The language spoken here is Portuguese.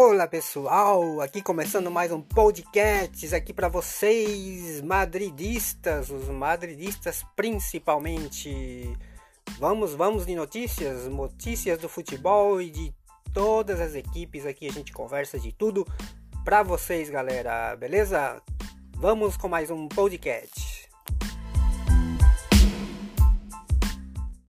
Olá pessoal, aqui começando mais um podcast aqui para vocês madridistas, os madridistas principalmente. Vamos, vamos de notícias, notícias do futebol e de todas as equipes aqui a gente conversa de tudo para vocês, galera. Beleza? Vamos com mais um podcast.